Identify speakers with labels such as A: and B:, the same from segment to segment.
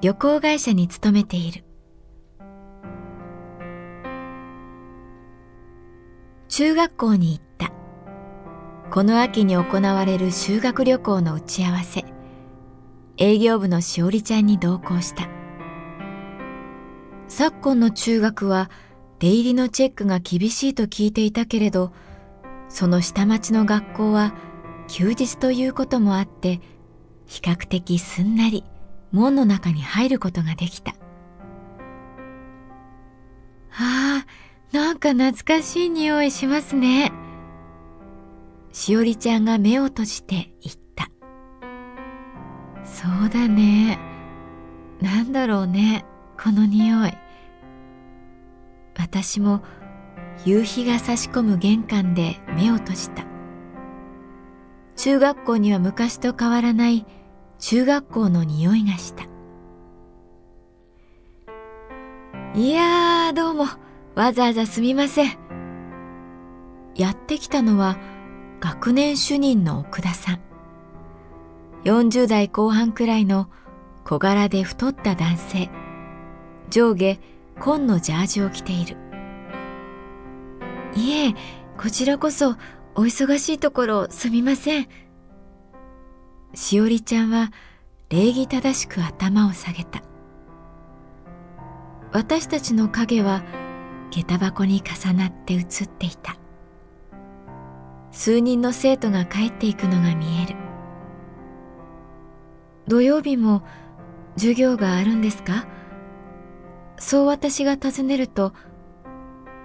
A: 旅行会社に勤めている。中学校に行った。この秋に行われる修学旅行の打ち合わせ。営業部のしおりちゃんに同行した。昨今の中学は出入りのチェックが厳しいと聞いていたけれどその下町の学校は休日ということもあって比較的すんなり。門の中に入ることができた。ああなんか懐かしい匂いしますね。しおりちゃんが目を閉じて言った。そうだね。なんだろうねこの匂い。私も夕日が差し込む玄関で目を閉じた。中学校には昔と変わらない中学校の匂いがした。いやー、どうも、わざわざすみません。やってきたのは学年主任の奥田さん。40代後半くらいの小柄で太った男性。上下紺のジャージを着ている。いえ、こちらこそお忙しいところすみません。しおりちゃんは礼儀正しく頭を下げた。私たちの影は下駄箱に重なって映っていた。数人の生徒が帰っていくのが見える。土曜日も授業があるんですか？そう私が尋ねると、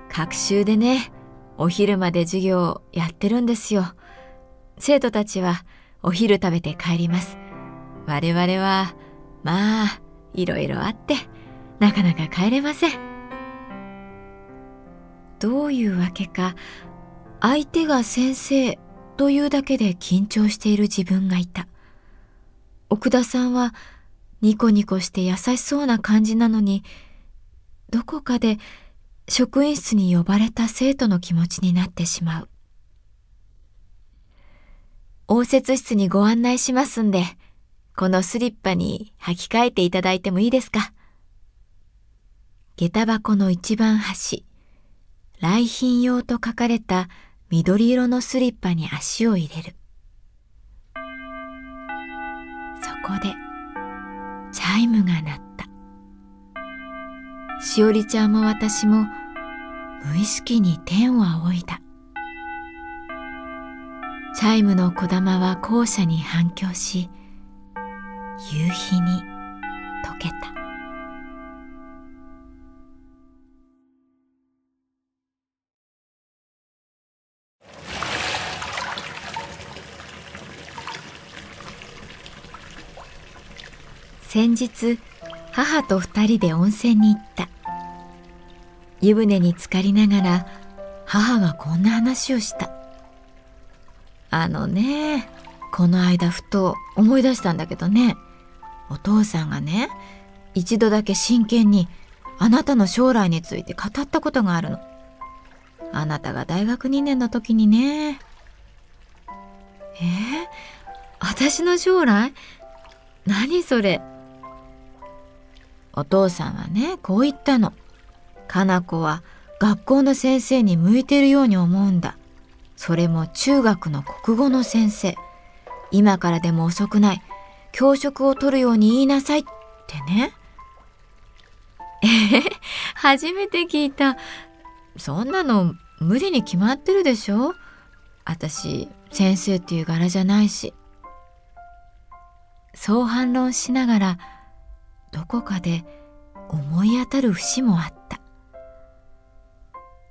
A: 学習でね、お昼まで授業やってるんですよ。生徒たちはお昼食べて帰ります。我々は、まあ、いろいろあって、なかなか帰れません。どういうわけか、相手が先生というだけで緊張している自分がいた。奥田さんはニコニコして優しそうな感じなのに、どこかで職員室に呼ばれた生徒の気持ちになってしまう。応接室にご案内しますんで、このスリッパに履き替えていただいてもいいですか？下駄箱の一番端、来賓用と書かれた緑色のスリッパに足を入れる。そこで、チャイムが鳴った。しおりちゃんも私も無意識に天を仰いだ。チャイムのこだまは校舎に反響し、夕日に溶けた。先日母と二人で温泉に行った湯船に浸かりながら母がこんな話をしたあのねこの間ふと思い出したんだけどねお父さんがね、一度だけ真剣にあなたの将来について語ったことがあるの。あなたが大学2年の時にね。えー、私の将来？何それ？お父さんはね、こう言ったの。かな子は学校の先生に向いてるように思うんだ。それも中学の国語の先生。今からでも遅くない。教職を取るように言いなさいってね。え初めて聞いた。そんなの無理に決まってるでしょ私、先生っていう柄じゃないし。そう反論しながら、どこかで思い当たる節もあった。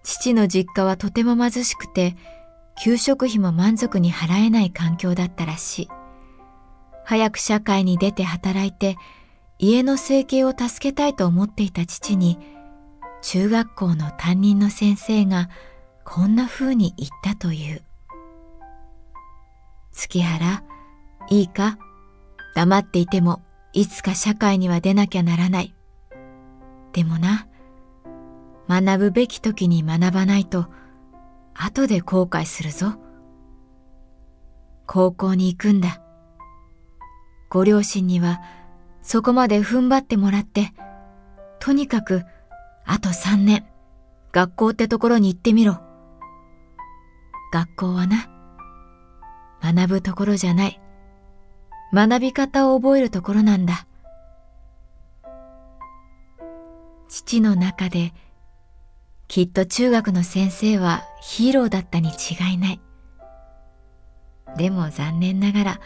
A: 父の実家はとても貧しくて、給食費も満足に払えない環境だったらしい。早く社会に出て働いて、家の生計を助けたいと思っていた父に、中学校の担任の先生がこんな風に言ったという。月原、いいか？黙っていてもいつか社会には出なきゃならない。でもな、学ぶべき時に学ばないと、後で後悔するぞ。高校に行くんだ。ご両親にはそこまで踏ん張ってもらって、とにかくあと三年、学校ってところに行ってみろ。学校はな、学ぶところじゃない。学び方を覚えるところなんだ。父の中できっと中学の先生はヒーローだったに違いない。でも残念ながら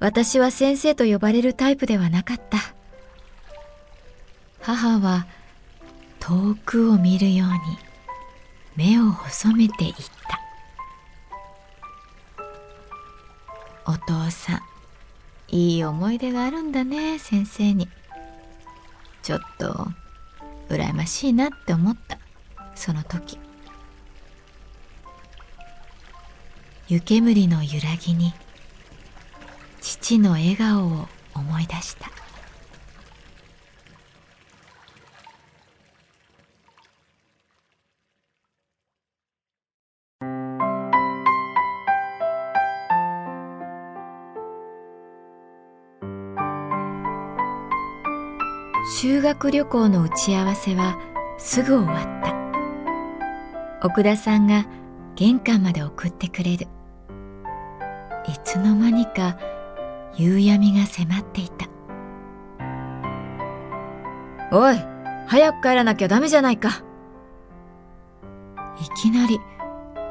A: 私は先生と呼ばれるタイプではなかった。母は遠くを見るように目を細めていった。お父さん、いい思い出があるんだね、先生に。ちょっと、羨ましいなって思った。その時。湯煙の揺らぎに、父の笑顔を思い出した。修学旅行の打ち合わせはすぐ終わった奥田さんが玄関まで送ってくれる。いつの間にか夕闇が迫っていた。おい早く帰らなきゃダメじゃないか。いきなり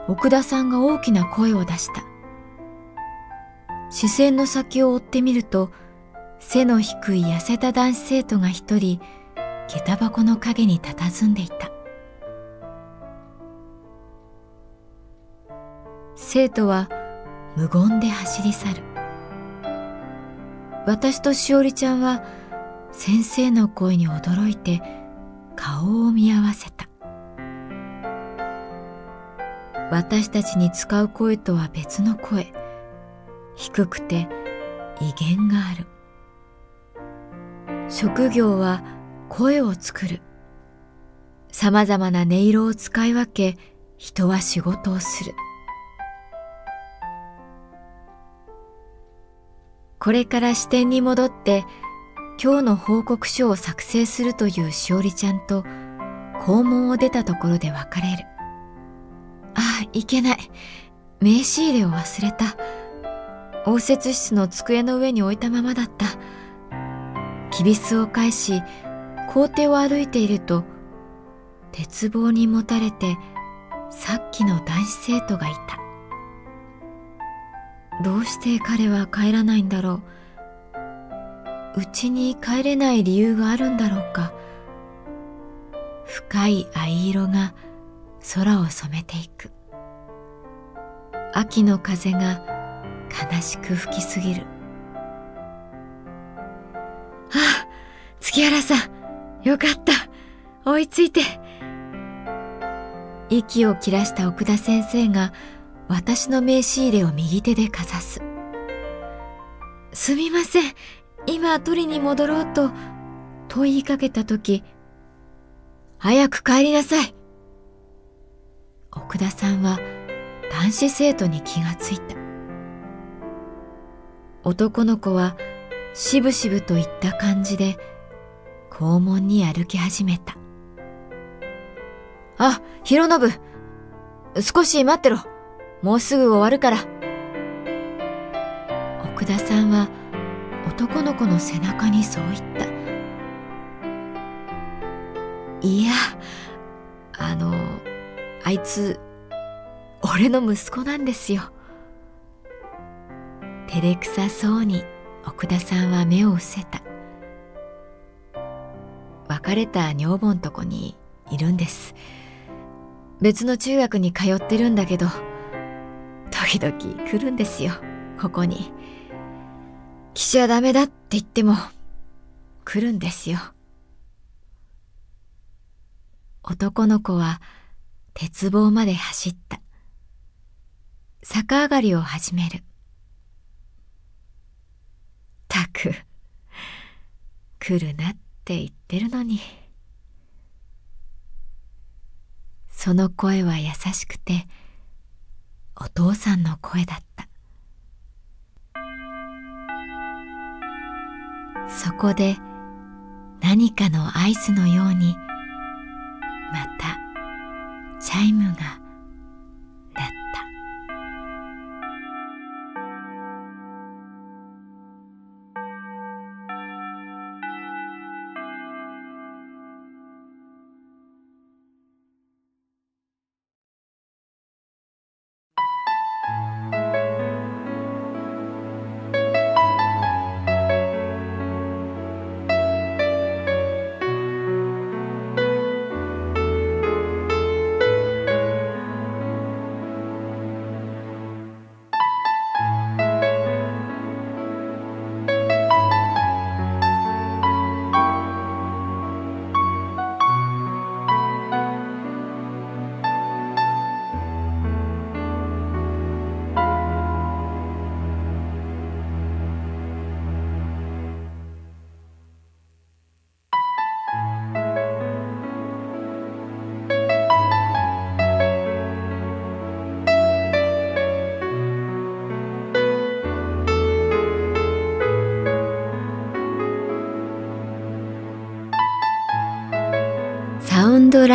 A: 奥田さんが大きな声を出した。視線の先を追ってみると背の低い痩せた男子生徒が一人下駄箱の陰に佇んでいた生徒は無言で走り去る私としおりちゃんは先生の声に驚いて顔を見合わせた私たちに使う声とは別の声低くて威厳がある職業は声を作る。様々な音色を使い分け、人は仕事をする。これから支店に戻って、今日の報告書を作成するというしおりちゃんと、校門を出たところで別れる。ああ、いけない。名刺入れを忘れた。応接室の机の上に置いたままだった。きびすを返し校庭を歩いていると鉄棒にもたれてさっきの男子生徒がいたどうして彼は帰らないんだろううちに帰れない理由があるんだろうか深い藍色が空を染めていく秋の風が悲しく吹きすぎるああ、月原さん、よかった。追いついて。息を切らした奥田先生が私の名刺入れを右手でかざす。すみません。今取りに戻ろうと、と言いかけたとき、早く帰りなさい奥田さんは男子生徒に気がついた。男の子はしぶしぶといった感じで校門に歩き始めた。あ、広信少し待ってろもうすぐ終わるから。奥田さんは男の子の背中にそう言った。いや、あの、あいつ、俺の息子なんですよ。照れくさそうに奥田さんは目を伏せた。別れた女房んとこにいるんです。別の中学に通ってるんだけど、時々来るんですよ、ここに。来ちゃダメだって言っても、来るんですよ。男の子は鉄棒まで走った。逆上がりを始める。たく、来るなって言ってるのに。その声は優しくてお父さんの声だった。そこで何かのアイスのようにまたチャイムが